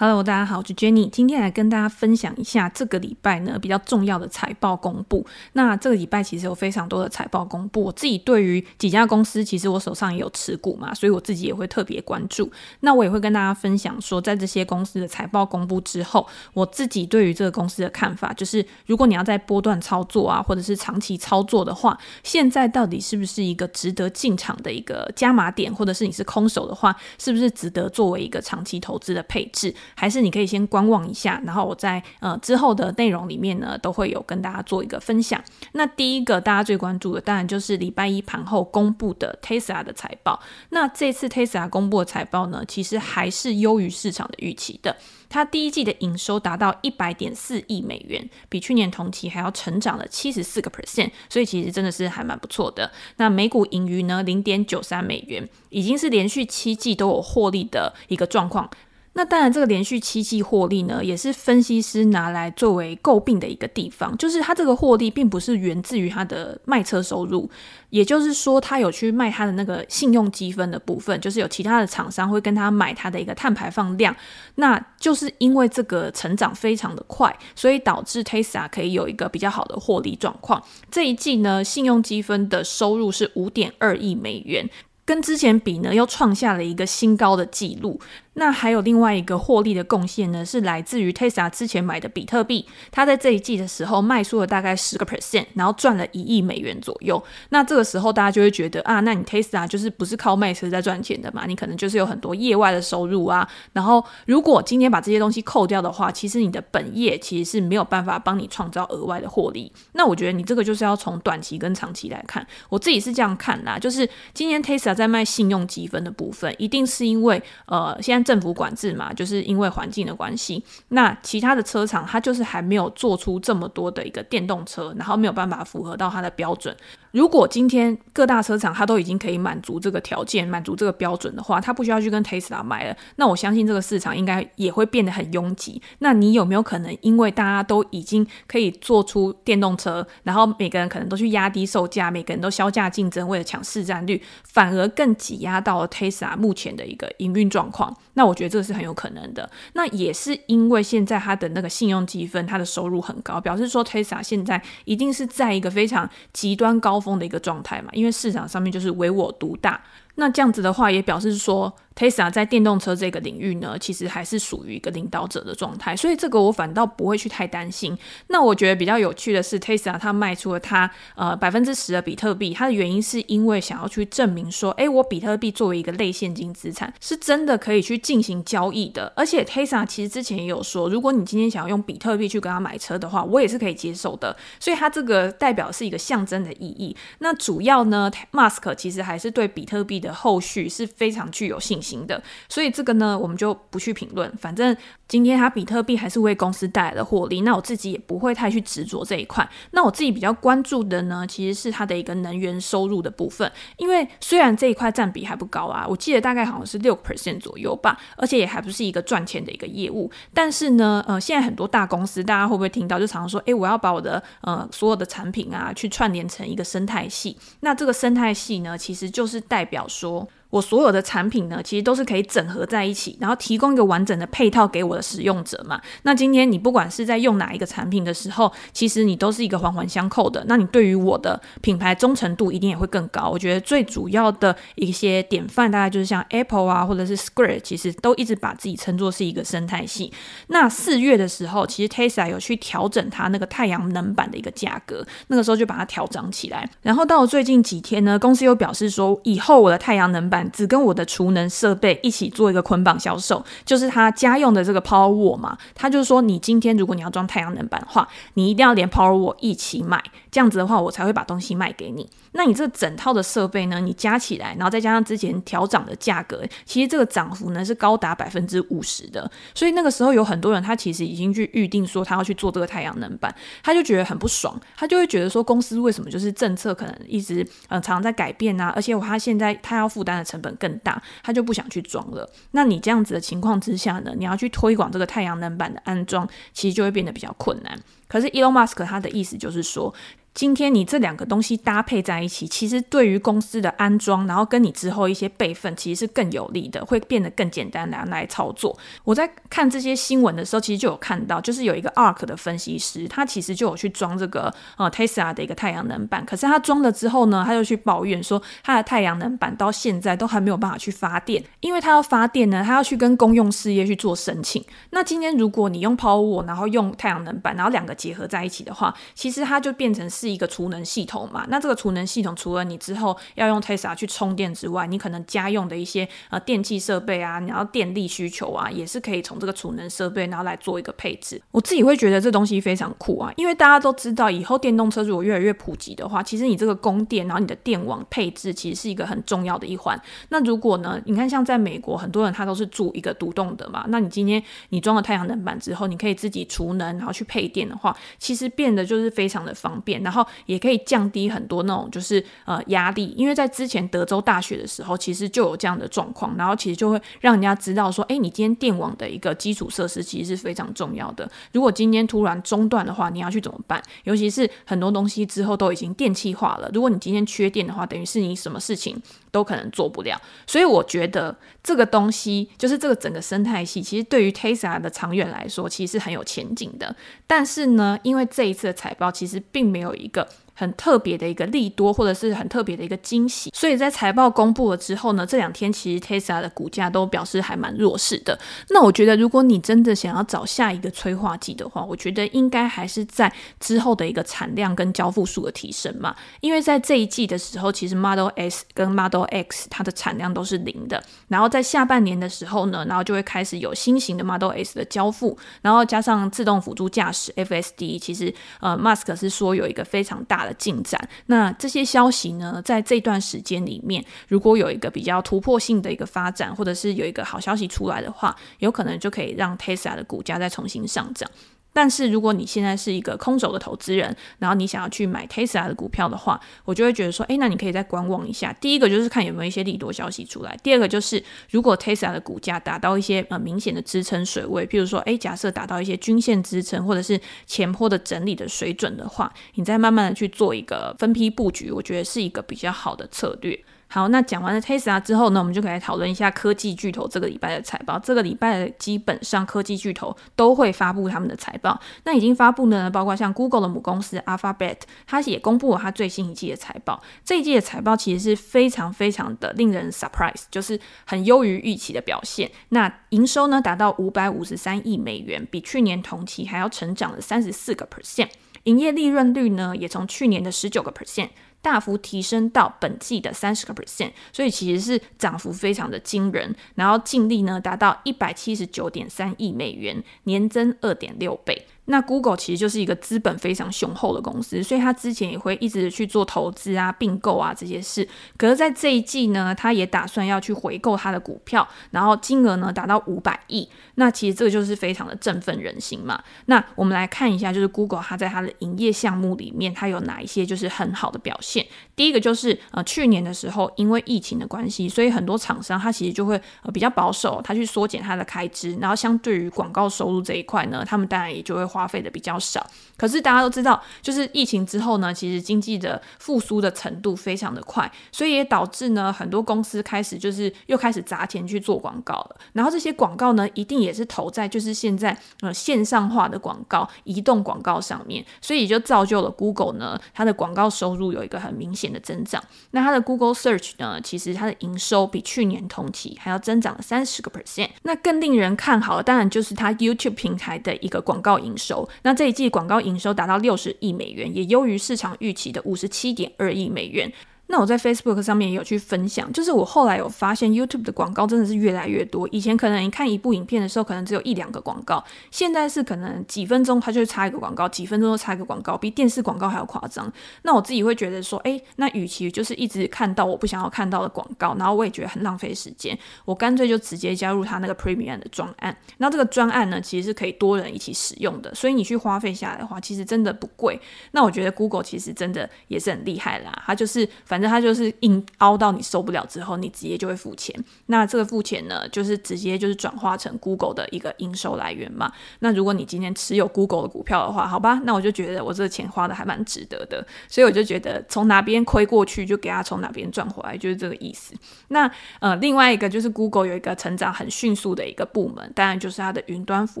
Hello，大家好，我是 Jenny，今天来跟大家分享一下这个礼拜呢比较重要的财报公布。那这个礼拜其实有非常多的财报公布，我自己对于几家公司，其实我手上也有持股嘛，所以我自己也会特别关注。那我也会跟大家分享说，在这些公司的财报公布之后，我自己对于这个公司的看法，就是如果你要在波段操作啊，或者是长期操作的话，现在到底是不是一个值得进场的一个加码点，或者是你是空手的话，是不是值得作为一个长期投资的配置？还是你可以先观望一下，然后我在呃之后的内容里面呢，都会有跟大家做一个分享。那第一个大家最关注的，当然就是礼拜一盘后公布的 Tesla 的财报。那这次 Tesla 公布的财报呢，其实还是优于市场的预期的。它第一季的营收达到一百点四亿美元，比去年同期还要成长了七十四个 percent，所以其实真的是还蛮不错的。那每股盈余呢，零点九三美元，已经是连续七季都有获利的一个状况。那当然，这个连续七季获利呢，也是分析师拿来作为诟病的一个地方，就是它这个获利并不是源自于它的卖车收入，也就是说，他有去卖他的那个信用积分的部分，就是有其他的厂商会跟他买他的一个碳排放量，那就是因为这个成长非常的快，所以导致 Tesla 可以有一个比较好的获利状况。这一季呢，信用积分的收入是五点二亿美元。跟之前比呢，又创下了一个新高的纪录。那还有另外一个获利的贡献呢，是来自于 Tesla 之前买的比特币。它在这一季的时候卖出了大概十个 percent，然后赚了一亿美元左右。那这个时候大家就会觉得啊，那你 Tesla 就是不是靠卖车在赚钱的嘛？你可能就是有很多业外的收入啊。然后如果今天把这些东西扣掉的话，其实你的本业其实是没有办法帮你创造额外的获利。那我觉得你这个就是要从短期跟长期来看。我自己是这样看啦，就是今天 Tesla。在卖信用积分的部分，一定是因为呃，现在政府管制嘛，就是因为环境的关系。那其他的车厂，它就是还没有做出这么多的一个电动车，然后没有办法符合到它的标准。如果今天各大车厂它都已经可以满足这个条件、满足这个标准的话，它不需要去跟 Tesla 买了。那我相信这个市场应该也会变得很拥挤。那你有没有可能因为大家都已经可以做出电动车，然后每个人可能都去压低售价，每个人都削价竞争，为了抢市占率，反而更挤压到了 Tesla 目前的一个营运状况？那我觉得这个是很有可能的。那也是因为现在它的那个信用积分，它的收入很高，表示说 Tesla 现在一定是在一个非常极端高风的一个状态嘛，因为市场上面就是唯我独大。那这样子的话，也表示说。Tesla 在电动车这个领域呢，其实还是属于一个领导者的状态，所以这个我反倒不会去太担心。那我觉得比较有趣的是，Tesla 它卖出了它呃百分之十的比特币，它的原因是因为想要去证明说，哎，我比特币作为一个类现金资产，是真的可以去进行交易的。而且 Tesla 其实之前也有说，如果你今天想要用比特币去跟他买车的话，我也是可以接受的。所以它这个代表是一个象征的意义。那主要呢，Musk 其实还是对比特币的后续是非常具有信心。的，所以这个呢，我们就不去评论。反正今天它比特币还是为公司带来了获利，那我自己也不会太去执着这一块。那我自己比较关注的呢，其实是它的一个能源收入的部分。因为虽然这一块占比还不高啊，我记得大概好像是六 percent 左右吧，而且也还不是一个赚钱的一个业务。但是呢，呃，现在很多大公司，大家会不会听到就常常说，诶，我要把我的呃所有的产品啊，去串联成一个生态系。那这个生态系呢，其实就是代表说。我所有的产品呢，其实都是可以整合在一起，然后提供一个完整的配套给我的使用者嘛。那今天你不管是在用哪一个产品的时候，其实你都是一个环环相扣的。那你对于我的品牌忠诚度一定也会更高。我觉得最主要的一些典范，大概就是像 Apple 啊，或者是 Square，其实都一直把自己称作是一个生态系。那四月的时候，其实 Tesla 有去调整它那个太阳能板的一个价格，那个时候就把它调涨起来。然后到了最近几天呢，公司又表示说，以后我的太阳能板。只跟我的储能设备一起做一个捆绑销售，就是他家用的这个 Powerwall 嘛。他就是说，你今天如果你要装太阳能板的话，你一定要连 Powerwall 一起买，这样子的话，我才会把东西卖给你。那你这整套的设备呢，你加起来，然后再加上之前调涨的价格，其实这个涨幅呢是高达百分之五十的。所以那个时候有很多人，他其实已经去预定说他要去做这个太阳能板，他就觉得很不爽，他就会觉得说，公司为什么就是政策可能一直呃常常在改变啊，而且我他现在他要负担的。成本更大，他就不想去装了。那你这样子的情况之下呢，你要去推广这个太阳能板的安装，其实就会变得比较困难。可是 Elon Musk 他的意思就是说，今天你这两个东西搭配在一起，其实对于公司的安装，然后跟你之后一些备份，其实是更有利的，会变得更简单来来操作。我在看这些新闻的时候，其实就有看到，就是有一个 ARK 的分析师，他其实就有去装这个呃 Tesla 的一个太阳能板，可是他装了之后呢，他就去抱怨说，他的太阳能板到现在都还没有办法去发电，因为他要发电呢，他要去跟公用事业去做申请。那今天如果你用 Power，然后用太阳能板，然后两个结合在一起的话，其实它就变成是是一个储能系统嘛。那这个储能系统除了你之后要用 Tesla 去充电之外，你可能家用的一些呃电器设备啊，然后电力需求啊，也是可以从这个储能设备然后来做一个配置。我自己会觉得这东西非常酷啊，因为大家都知道，以后电动车如果越来越普及的话，其实你这个供电，然后你的电网配置其实是一个很重要的一环。那如果呢，你看像在美国，很多人他都是住一个独栋的嘛，那你今天你装了太阳能板之后，你可以自己储能，然后去配电的话，其实变得就是非常的方便，然后也可以降低很多那种就是呃压力，因为在之前德州大雪的时候，其实就有这样的状况，然后其实就会让人家知道说，哎，你今天电网的一个基础设施其实是非常重要的。如果今天突然中断的话，你要去怎么办？尤其是很多东西之后都已经电气化了，如果你今天缺电的话，等于是你什么事情都可能做不了。所以我觉得这个东西就是这个整个生态系，其实对于 Tesla 的长远来说，其实是很有前景的。但是呢，因为这一次的财报其实并没有一个。很特别的一个利多，或者是很特别的一个惊喜，所以在财报公布了之后呢，这两天其实 Tesla 的股价都表示还蛮弱势的。那我觉得，如果你真的想要找下一个催化剂的话，我觉得应该还是在之后的一个产量跟交付数的提升嘛。因为在这一季的时候，其实 Model S 跟 Model X 它的产量都是零的，然后在下半年的时候呢，然后就会开始有新型的 Model S 的交付，然后加上自动辅助驾驶 FSD，其实呃，Musk 是说有一个非常大的。进展，那这些消息呢，在这段时间里面，如果有一个比较突破性的一个发展，或者是有一个好消息出来的话，有可能就可以让 Tesla 的股价再重新上涨。但是如果你现在是一个空手的投资人，然后你想要去买 Tesla 的股票的话，我就会觉得说，诶，那你可以再观望一下。第一个就是看有没有一些利多消息出来；第二个就是如果 Tesla 的股价达到一些呃明显的支撑水位，譬如说，诶，假设达到一些均线支撑或者是前波的整理的水准的话，你再慢慢的去做一个分批布局，我觉得是一个比较好的策略。好，那讲完了 Tesla 之后呢，我们就可以来讨论一下科技巨头这个礼拜的财报。这个礼拜基本上科技巨头都会发布他们的财报。那已经发布呢，包括像 Google 的母公司 Alphabet，它也公布了它最新一季的财报。这一季的财报其实是非常非常的令人 surprise，就是很优于预期的表现。那营收呢达到五百五十三亿美元，比去年同期还要成长了三十四个 percent。营业利润率呢也从去年的十九个 percent。大幅提升到本季的三十个 percent，所以其实是涨幅非常的惊人。然后净利呢达到一百七十九点三亿美元，年增二点六倍。那 Google 其实就是一个资本非常雄厚的公司，所以它之前也会一直去做投资啊、并购啊这些事。可是，在这一季呢，它也打算要去回购它的股票，然后金额呢达到五百亿。那其实这个就是非常的振奋人心嘛。那我们来看一下，就是 Google 它在它的营业项目里面，它有哪一些就是很好的表现。第一个就是呃，去年的时候因为疫情的关系，所以很多厂商它其实就会呃比较保守，它去缩减它的开支，然后相对于广告收入这一块呢，他们当然也就会。花花费的比较少，可是大家都知道，就是疫情之后呢，其实经济的复苏的程度非常的快，所以也导致呢很多公司开始就是又开始砸钱去做广告了。然后这些广告呢，一定也是投在就是现在呃线上化的广告、移动广告上面，所以就造就了 Google 呢，它的广告收入有一个很明显的增长。那它的 Google Search 呢，其实它的营收比去年同期还要增长了三十个 percent。那更令人看好的，当然就是它 YouTube 平台的一个广告营收。那这一季广告营收达到六十亿美元，也优于市场预期的五十七点二亿美元。那我在 Facebook 上面也有去分享，就是我后来有发现 YouTube 的广告真的是越来越多。以前可能你看一部影片的时候，可能只有一两个广告，现在是可能几分钟它就插一个广告，几分钟就插一个广告，比电视广告还要夸张。那我自己会觉得说，诶，那与其就是一直看到我不想要看到的广告，然后我也觉得很浪费时间，我干脆就直接加入它那个 Premium 的专案。那这个专案呢，其实是可以多人一起使用的，所以你去花费下来的话，其实真的不贵。那我觉得 Google 其实真的也是很厉害啦，它就是反。反正它就是硬凹到你受不了之后，你直接就会付钱。那这个付钱呢，就是直接就是转化成 Google 的一个营收来源嘛。那如果你今天持有 Google 的股票的话，好吧，那我就觉得我这个钱花的还蛮值得的。所以我就觉得从哪边亏过去，就给他从哪边赚回来，就是这个意思。那呃，另外一个就是 Google 有一个成长很迅速的一个部门，当然就是它的云端服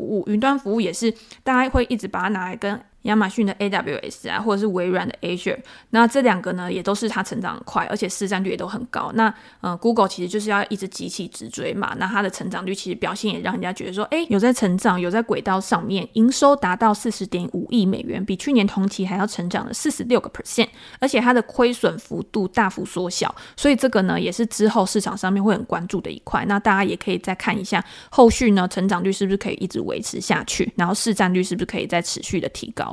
务。云端服务也是大家会一直把它拿来跟。亚马逊的 AWS 啊，或者是微软的 Azure，那这两个呢，也都是它成长很快，而且市占率也都很高。那呃，Google 其实就是要一直急起直追嘛。那它的成长率其实表现也让人家觉得说，哎，有在成长，有在轨道上面，营收达到四十点五亿美元，比去年同期还要成长了四十六个 percent，而且它的亏损幅度大幅缩小。所以这个呢，也是之后市场上面会很关注的一块。那大家也可以再看一下后续呢，成长率是不是可以一直维持下去，然后市占率是不是可以再持续的提高。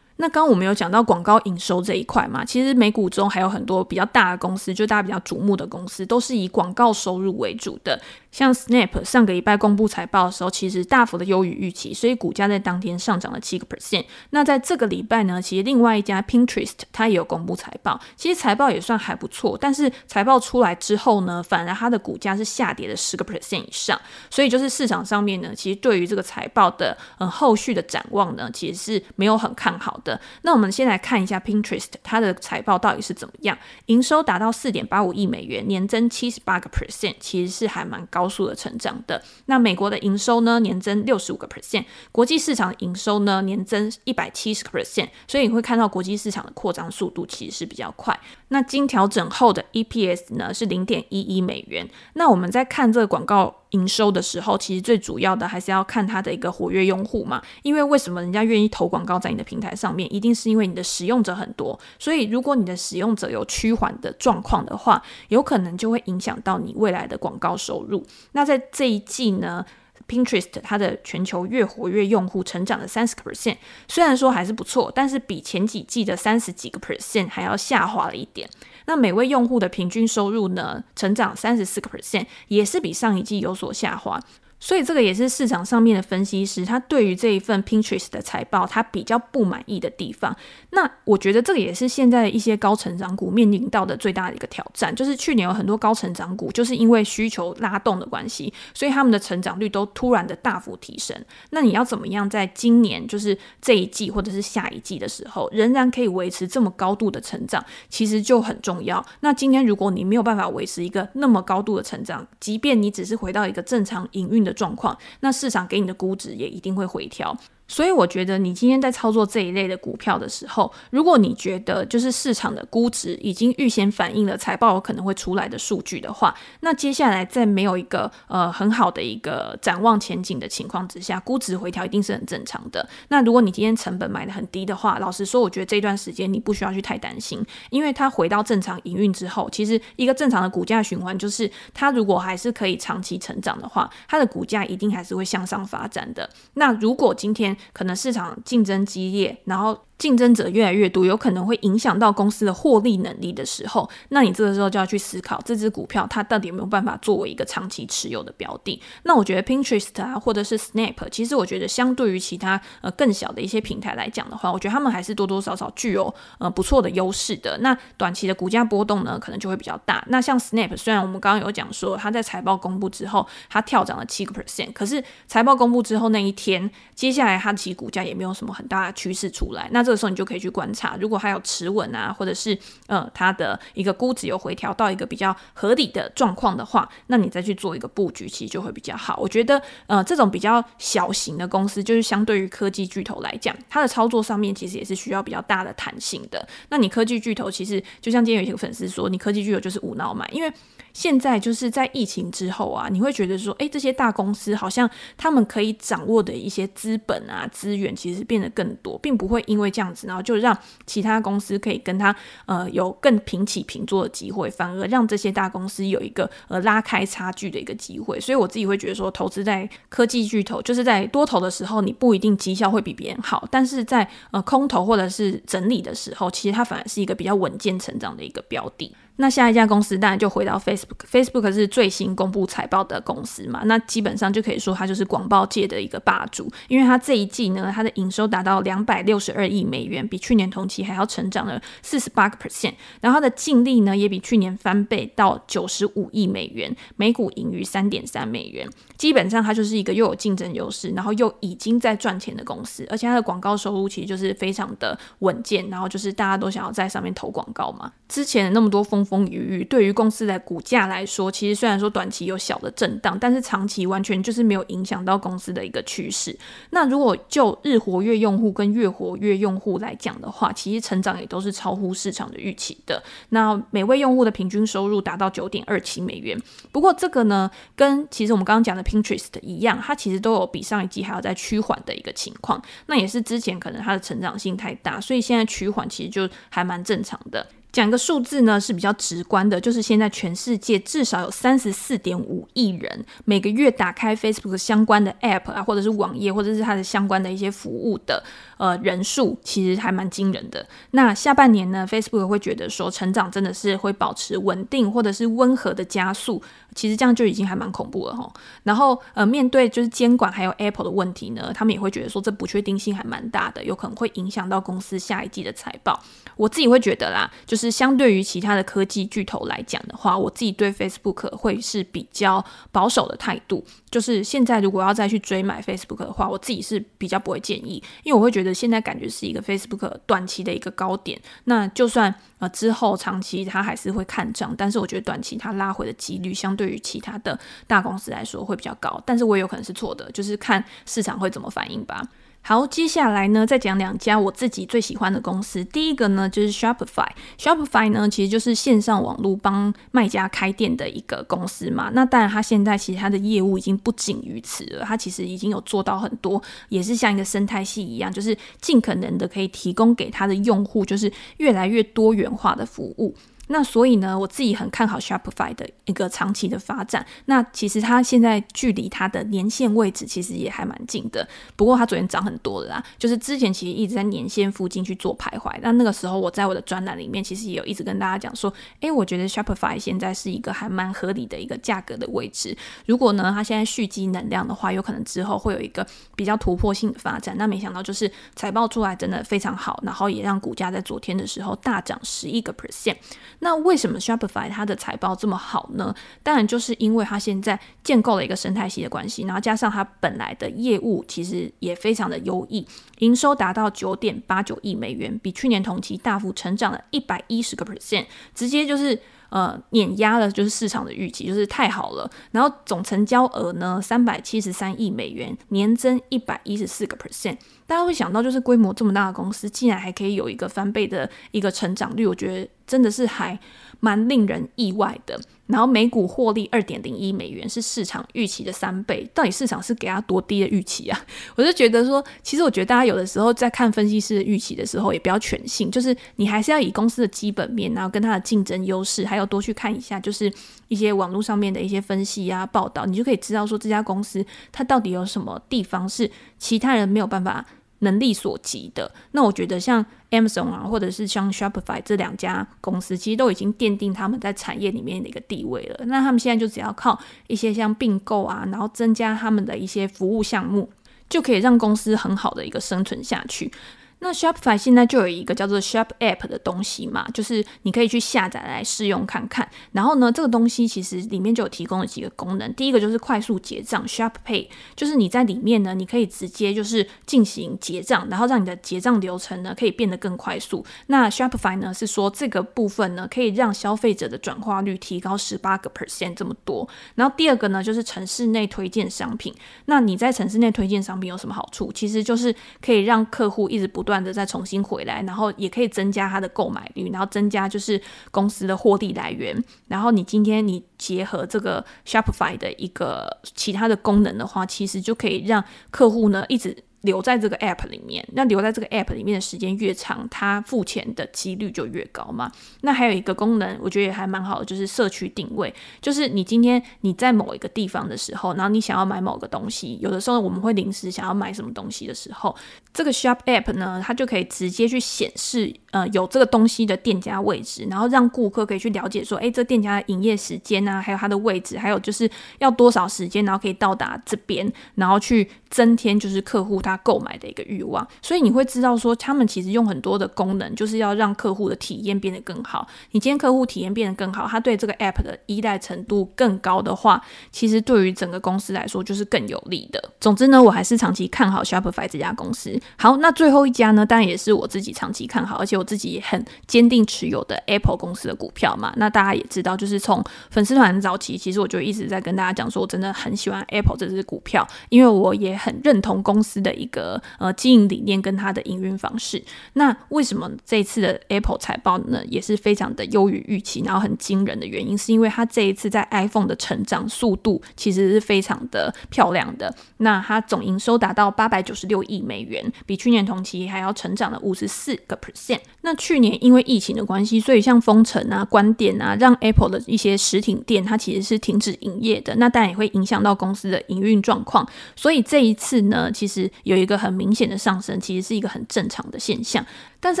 那刚刚我们有讲到广告营收这一块嘛，其实美股中还有很多比较大的公司，就大家比较瞩目的公司，都是以广告收入为主的。像 Snap 上个礼拜公布财报的时候，其实大幅的优于预期，所以股价在当天上涨了七个 percent。那在这个礼拜呢，其实另外一家 Pinterest 它也有公布财报，其实财报也算还不错，但是财报出来之后呢，反而它的股价是下跌了十个 percent 以上。所以就是市场上面呢，其实对于这个财报的嗯后续的展望呢，其实是没有很看好的。那我们先来看一下 Pinterest 它的财报到底是怎么样？营收达到四点八五亿美元，年增七十八个 percent，其实是还蛮高高速的成长的。那美国的营收呢，年增六十五个 percent，国际市场营收呢，年增一百七十个 percent，所以你会看到国际市场的扩张速度其实是比较快。那经调整后的 EPS 呢，是零点一一美元。那我们在看这个广告。营收的时候，其实最主要的还是要看它的一个活跃用户嘛。因为为什么人家愿意投广告在你的平台上面，一定是因为你的使用者很多。所以如果你的使用者有趋缓的状况的话，有可能就会影响到你未来的广告收入。那在这一季呢，Pinterest 它的全球月活跃用户成长了三十个 percent，虽然说还是不错，但是比前几季的三十几个 percent 还要下滑了一点。那每位用户的平均收入呢，成长三十四个 percent，也是比上一季有所下滑。所以这个也是市场上面的分析师，他对于这一份 Pinterest 的财报，他比较不满意的地方。那我觉得这个也是现在一些高成长股面临到的最大的一个挑战，就是去年有很多高成长股，就是因为需求拉动的关系，所以他们的成长率都突然的大幅提升。那你要怎么样在今年，就是这一季或者是下一季的时候，仍然可以维持这么高度的成长，其实就很重要。那今天如果你没有办法维持一个那么高度的成长，即便你只是回到一个正常营运的状况，那市场给你的估值也一定会回调。所以我觉得你今天在操作这一类的股票的时候，如果你觉得就是市场的估值已经预先反映了财报可能会出来的数据的话，那接下来在没有一个呃很好的一个展望前景的情况之下，估值回调一定是很正常的。那如果你今天成本买的很低的话，老实说，我觉得这段时间你不需要去太担心，因为它回到正常营运之后，其实一个正常的股价循环就是它如果还是可以长期成长的话，它的股价一定还是会向上发展的。那如果今天可能市场竞争激烈，然后。竞争者越来越多，有可能会影响到公司的获利能力的时候，那你这个时候就要去思考，这只股票它到底有没有办法作为一个长期持有的标的。那我觉得 Pinterest 啊，或者是 Snap，其实我觉得相对于其他呃更小的一些平台来讲的话，我觉得他们还是多多少少具有呃不错的优势的。那短期的股价波动呢，可能就会比较大。那像 Snap，虽然我们刚刚有讲说它在财报公布之后，它跳涨了七个 percent，可是财报公布之后那一天，接下来它其实股价也没有什么很大的趋势出来。那这时候你就可以去观察，如果还有持稳啊，或者是呃它的一个估值有回调到一个比较合理的状况的话，那你再去做一个布局，其实就会比较好。我觉得呃这种比较小型的公司，就是相对于科技巨头来讲，它的操作上面其实也是需要比较大的弹性的。那你科技巨头其实就像今天有一个粉丝说，你科技巨头就是无脑买，因为现在就是在疫情之后啊，你会觉得说，哎，这些大公司好像他们可以掌握的一些资本啊资源，其实变得更多，并不会因为这样子，然后就让其他公司可以跟他呃有更平起平坐的机会，反而让这些大公司有一个呃拉开差距的一个机会。所以我自己会觉得说，投资在科技巨头，就是在多头的时候，你不一定绩效会比别人好，但是在呃空头或者是整理的时候，其实它反而是一个比较稳健成长的一个标的。那下一家公司当然就回到 Facebook，Facebook 是最新公布财报的公司嘛，那基本上就可以说它就是广报界的一个霸主，因为它这一季呢，它的营收达到两百六十二亿美元，比去年同期还要成长了四十八个 percent，然后它的净利呢也比去年翻倍到九十五亿美元，每股盈余三点三美元，基本上它就是一个又有竞争优势，然后又已经在赚钱的公司，而且它的广告收入其实就是非常的稳健，然后就是大家都想要在上面投广告嘛，之前那么多风风雨雨，对于公司的股价来说，其实虽然说短期有小的震荡，但是长期完全就是没有影响到公司的一个趋势。那如果就日活跃用户跟月活跃用户来讲的话，其实成长也都是超乎市场的预期的。那每位用户的平均收入达到九点二七美元。不过这个呢，跟其实我们刚刚讲的 Pinterest 一样，它其实都有比上一季还要再趋缓的一个情况。那也是之前可能它的成长性太大，所以现在趋缓其实就还蛮正常的。讲个数字呢，是比较直观的，就是现在全世界至少有三十四点五亿人每个月打开 Facebook 相关的 App 啊，或者是网页，或者是它的相关的一些服务的呃人数，其实还蛮惊人的。那下半年呢，Facebook 会觉得说成长真的是会保持稳定，或者是温和的加速，其实这样就已经还蛮恐怖了齁。然后呃，面对就是监管还有 Apple 的问题呢，他们也会觉得说这不确定性还蛮大的，有可能会影响到公司下一季的财报。我自己会觉得啦，就是。是相对于其他的科技巨头来讲的话，我自己对 Facebook 会是比较保守的态度。就是现在如果要再去追买 Facebook 的话，我自己是比较不会建议，因为我会觉得现在感觉是一个 Facebook 短期的一个高点。那就算呃之后长期它还是会看涨，但是我觉得短期它拉回的几率相对于其他的大公司来说会比较高。但是我也有可能是错的，就是看市场会怎么反应吧。好，接下来呢，再讲两家我自己最喜欢的公司。第一个呢，就是 Shopify。Shopify 呢，其实就是线上网络帮卖家开店的一个公司嘛。那当然，它现在其实它的业务已经不仅于此了，它其实已经有做到很多，也是像一个生态系一样，就是尽可能的可以提供给它的用户，就是越来越多元化的服务。那所以呢，我自己很看好 Shopify 的一个长期的发展。那其实它现在距离它的年线位置其实也还蛮近的。不过它昨天涨很多了啦，就是之前其实一直在年线附近去做徘徊。那那个时候我在我的专栏里面其实也有一直跟大家讲说，诶，我觉得 Shopify 现在是一个还蛮合理的一个价格的位置。如果呢，它现在蓄积能量的话，有可能之后会有一个比较突破性的发展。那没想到就是财报出来真的非常好，然后也让股价在昨天的时候大涨十一个 percent。那为什么 Shopify 它的财报这么好呢？当然就是因为它现在建构了一个生态系的关系，然后加上它本来的业务其实也非常的优异，营收达到九点八九亿美元，比去年同期大幅成长了一百一十个 percent，直接就是。呃，碾压了就是市场的预期，就是太好了。然后总成交额呢，三百七十三亿美元，年增一百一十四个 percent。大家会想到，就是规模这么大的公司，竟然还可以有一个翻倍的一个成长率，我觉得真的是还蛮令人意外的。然后每股获利二点零一美元，是市场预期的三倍。到底市场是给他多低的预期啊？我就觉得说，其实我觉得大家有的时候在看分析师的预期的时候，也不要全信，就是你还是要以公司的基本面，然后跟它的竞争优势，还有多去看一下，就是一些网络上面的一些分析啊、报道，你就可以知道说这家公司它到底有什么地方是其他人没有办法。能力所及的，那我觉得像 Amazon 啊，或者是像 Shopify 这两家公司，其实都已经奠定他们在产业里面的一个地位了。那他们现在就只要靠一些像并购啊，然后增加他们的一些服务项目，就可以让公司很好的一个生存下去。那 Shopify 现在就有一个叫做 Shop App 的东西嘛，就是你可以去下载来试用看看。然后呢，这个东西其实里面就有提供了几个功能。第一个就是快速结账，Shop Pay，就是你在里面呢，你可以直接就是进行结账，然后让你的结账流程呢可以变得更快速。那 Shopify 呢是说这个部分呢可以让消费者的转化率提高十八个 percent 这么多。然后第二个呢就是城市内推荐商品。那你在城市内推荐商品有什么好处？其实就是可以让客户一直不断的再重新回来，然后也可以增加它的购买率，然后增加就是公司的获利来源。然后你今天你结合这个 Shopify 的一个其他的功能的话，其实就可以让客户呢一直。留在这个 app 里面，那留在这个 app 里面的时间越长，它付钱的几率就越高嘛。那还有一个功能，我觉得也还蛮好的，就是社区定位。就是你今天你在某一个地方的时候，然后你想要买某个东西，有的时候我们会临时想要买什么东西的时候，这个 shop app 呢，它就可以直接去显示。呃有这个东西的店家位置，然后让顾客可以去了解说，诶，这店家的营业时间啊，还有它的位置，还有就是要多少时间，然后可以到达这边，然后去增添就是客户他购买的一个欲望。所以你会知道说，他们其实用很多的功能，就是要让客户的体验变得更好。你今天客户体验变得更好，他对这个 app 的依赖程度更高的话，其实对于整个公司来说就是更有利的。总之呢，我还是长期看好 Shopify 这家公司。好，那最后一家呢，当然也是我自己长期看好，而且我自己很坚定持有的 Apple 公司的股票嘛。那大家也知道，就是从粉丝团早期，其实我就一直在跟大家讲说，我真的很喜欢 Apple 这支股票，因为我也很认同公司的一个呃经营理念跟它的营运方式。那为什么这一次的 Apple 财报呢，也是非常的优于预期，然后很惊人的原因，是因为它这一次在 iPhone 的成长速度其实是非常的漂亮的。那它总营收达到八百九十六亿美元，比去年同期还要成长了五十四个 percent。那去年因为疫情的关系，所以像封城啊、关店啊，让 Apple 的一些实体店它其实是停止营业的。那当然也会影响到公司的营运状况。所以这一次呢，其实有一个很明显的上升，其实是一个很正常的现象。但是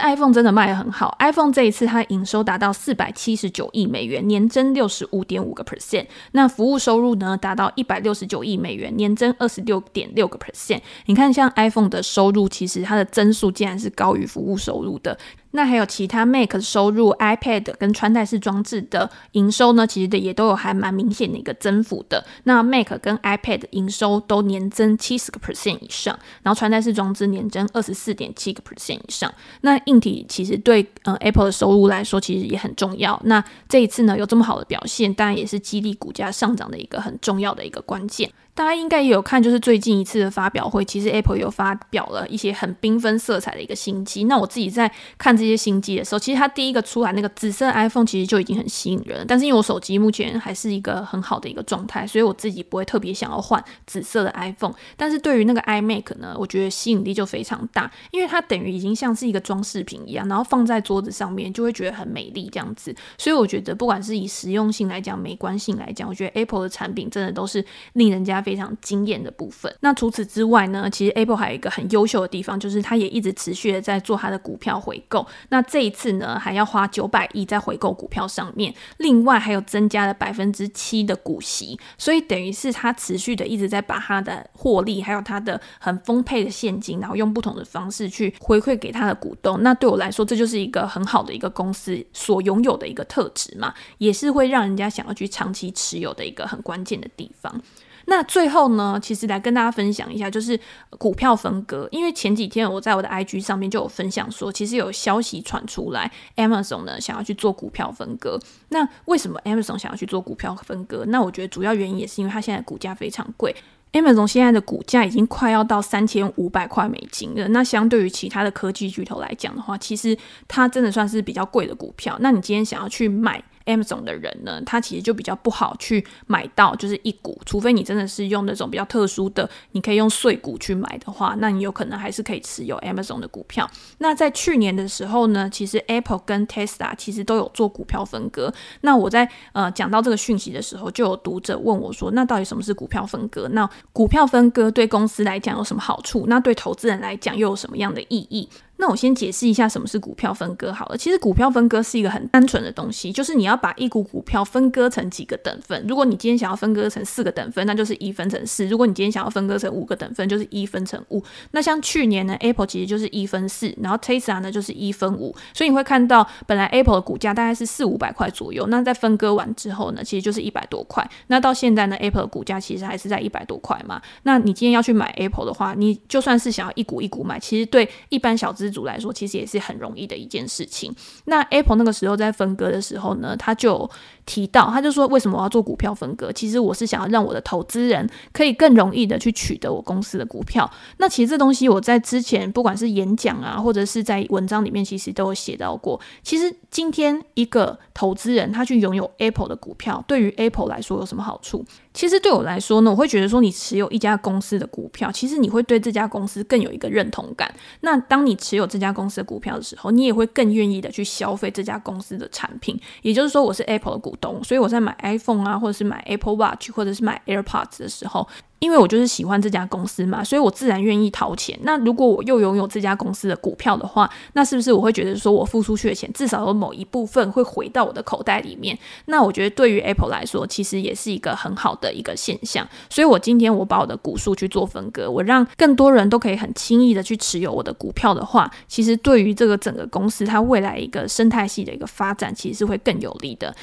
iPhone 真的卖得很好，iPhone 这一次它营收达到四百七十九亿美元，年增六十五点五个 percent。那服务收入呢，达到一百六十九亿美元，年增二十六点六个 percent。你看，像 iPhone 的收入，其实它的增速竟然是高于服务收入的。那还有其他 Mac 收入，iPad 跟穿戴式装置的营收呢，其实的也都有还蛮明显的一个增幅的。那 Mac 跟 iPad 营收都年增七十个 percent 以上，然后穿戴式装置年增二十四点七个 percent 以上。那硬体其实对呃 Apple 的收入来说，其实也很重要。那这一次呢，有这么好的表现，当然也是激励股价上涨的一个很重要的一个关键。大家应该也有看，就是最近一次的发表会，其实 Apple 有发表了一些很缤纷色彩的一个新机。那我自己在看这些新机的时候，其实它第一个出来那个紫色 iPhone 其实就已经很吸引人了。但是因为我手机目前还是一个很好的一个状态，所以我自己不会特别想要换紫色的 iPhone。但是对于那个 iMac 呢，我觉得吸引力就非常大，因为它等于已经像是一个装饰品一样，然后放在桌子上面就会觉得很美丽这样子。所以我觉得不管是以实用性来讲、美观性来讲，我觉得 Apple 的产品真的都是令人家非常惊艳的部分。那除此之外呢，其实 Apple 还有一个很优秀的地方，就是它也一直持续的在做它的股票回购。那这一次呢，还要花九百亿在回购股票上面，另外还有增加了百分之七的股息，所以等于是它持续的一直在把它的获利，还有它的很丰沛的现金，然后用不同的方式去回馈给它的股东。那对我来说，这就是一个很好的一个公司所拥有的一个特质嘛，也是会让人家想要去长期持有的一个很关键的地方。那最后呢，其实来跟大家分享一下，就是股票分割。因为前几天我在我的 IG 上面就有分享说，其实有消息传出来，Amazon 呢想要去做股票分割。那为什么 Amazon 想要去做股票分割？那我觉得主要原因也是因为它现在股价非常贵。Amazon 现在的股价已经快要到三千五百块美金了。那相对于其他的科技巨头来讲的话，其实它真的算是比较贵的股票。那你今天想要去买？Amazon 的人呢，他其实就比较不好去买到，就是一股，除非你真的是用那种比较特殊的，你可以用碎股去买的话，那你有可能还是可以持有 Amazon 的股票。那在去年的时候呢，其实 Apple 跟 Tesla 其实都有做股票分割。那我在呃讲到这个讯息的时候，就有读者问我说，那到底什么是股票分割？那股票分割对公司来讲有什么好处？那对投资人来讲又有什么样的意义？那我先解释一下什么是股票分割好了。其实股票分割是一个很单纯的东西，就是你要把一股股票分割成几个等份。如果你今天想要分割成四个等份，那就是一分成四；如果你今天想要分割成五个等份，就是一分成五。那像去年呢，Apple 其实就是一分四，然后 Tesla 呢就是一分五。所以你会看到，本来 Apple 的股价大概是四五百块左右，那在分割完之后呢，其实就是一百多块。那到现在呢，Apple 的股价其实还是在一百多块嘛。那你今天要去买 Apple 的话，你就算是想要一股一股买，其实对一般小资资主来说，其实也也是很容易的一件事情。那 Apple 那个时候在分割的时候呢，他就提到，他就说，为什么我要做股票分割？其实我是想要让我的投资人可以更容易的去取得我公司的股票。那其实这东西我在之前不管是演讲啊，或者是在文章里面，其实都有写到过。其实今天一个投资人他去拥有 Apple 的股票，对于 Apple 来说有什么好处？其实对我来说呢，我会觉得说，你持有一家公司的股票，其实你会对这家公司更有一个认同感。那当你持有这家公司的股票的时候，你也会更愿意的去消费这家公司的产品。也就是说，我是 Apple 的股东，所以我在买 iPhone 啊，或者是买 Apple Watch，或者是买 AirPods 的时候。因为我就是喜欢这家公司嘛，所以我自然愿意掏钱。那如果我又拥有这家公司的股票的话，那是不是我会觉得说我付出去的钱至少有某一部分会回到我的口袋里面？那我觉得对于 Apple 来说，其实也是一个很好的一个现象。所以我今天我把我的股数去做分割，我让更多人都可以很轻易的去持有我的股票的话，其实对于这个整个公司它未来一个生态系的一个发展，其实是会更有利的。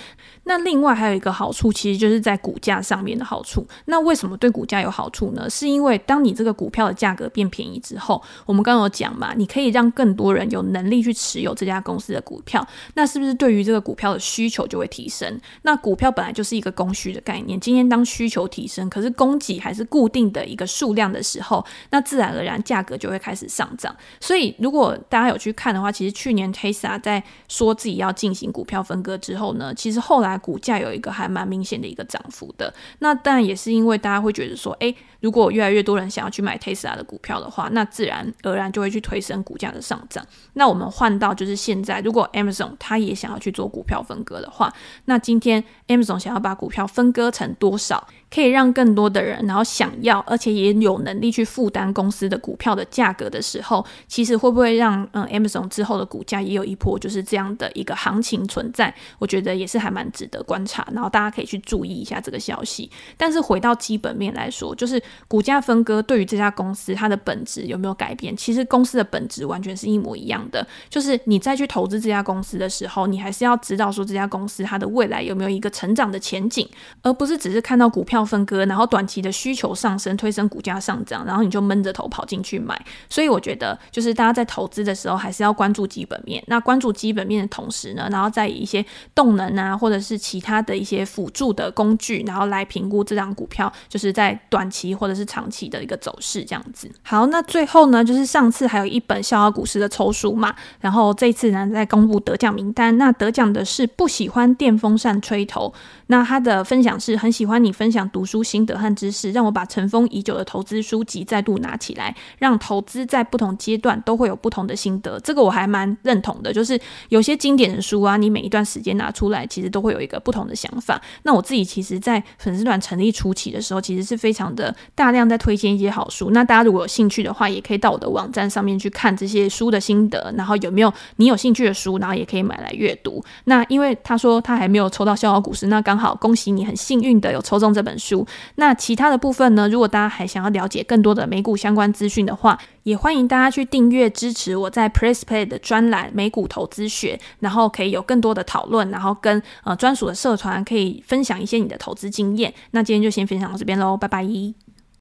那另外还有一个好处，其实就是在股价上面的好处。那为什么对股价有好处呢？是因为当你这个股票的价格变便宜之后，我们刚刚有讲嘛，你可以让更多人有能力去持有这家公司的股票。那是不是对于这个股票的需求就会提升？那股票本来就是一个供需的概念。今天当需求提升，可是供给还是固定的一个数量的时候，那自然而然价格就会开始上涨。所以如果大家有去看的话，其实去年 Tesla 在说自己要进行股票分割之后呢，其实后来。股价有一个还蛮明显的一个涨幅的，那当然也是因为大家会觉得说，诶，如果越来越多人想要去买 Tesla 的股票的话，那自然而然就会去推升股价的上涨。那我们换到就是现在，如果 Amazon 它也想要去做股票分割的话，那今天 Amazon 想要把股票分割成多少？可以让更多的人，然后想要，而且也有能力去负担公司的股票的价格的时候，其实会不会让嗯 Amazon 之后的股价也有一波就是这样的一个行情存在？我觉得也是还蛮值得观察，然后大家可以去注意一下这个消息。但是回到基本面来说，就是股价分割对于这家公司它的本质有没有改变？其实公司的本质完全是一模一样的，就是你再去投资这家公司的时候，你还是要知道说这家公司它的未来有没有一个成长的前景，而不是只是看到股票。分割，然后短期的需求上升，推升股价上涨，然后你就闷着头跑进去买。所以我觉得，就是大家在投资的时候，还是要关注基本面。那关注基本面的同时呢，然后再以一些动能啊，或者是其他的一些辅助的工具，然后来评估这张股票，就是在短期或者是长期的一个走势这样子。好，那最后呢，就是上次还有一本笑傲股市的抽书嘛，然后这次呢，在公布得奖名单。那得奖的是不喜欢电风扇吹头，那他的分享是很喜欢你分享。读书心得和知识，让我把尘封已久的投资书籍再度拿起来，让投资在不同阶段都会有不同的心得。这个我还蛮认同的，就是有些经典的书啊，你每一段时间拿出来，其实都会有一个不同的想法。那我自己其实，在粉丝团成立初期的时候，其实是非常的大量在推荐一些好书。那大家如果有兴趣的话，也可以到我的网站上面去看这些书的心得，然后有没有你有兴趣的书，然后也可以买来阅读。那因为他说他还没有抽到逍遥股市，那刚好恭喜你，很幸运的有抽中这本书。那其他的部分呢？如果大家还想要了解更多的美股相关资讯的话，也欢迎大家去订阅支持我在 PressPlay 的专栏美股投资学，然后可以有更多的讨论，然后跟呃专属的社团可以分享一些你的投资经验。那今天就先分享到这边喽，拜拜。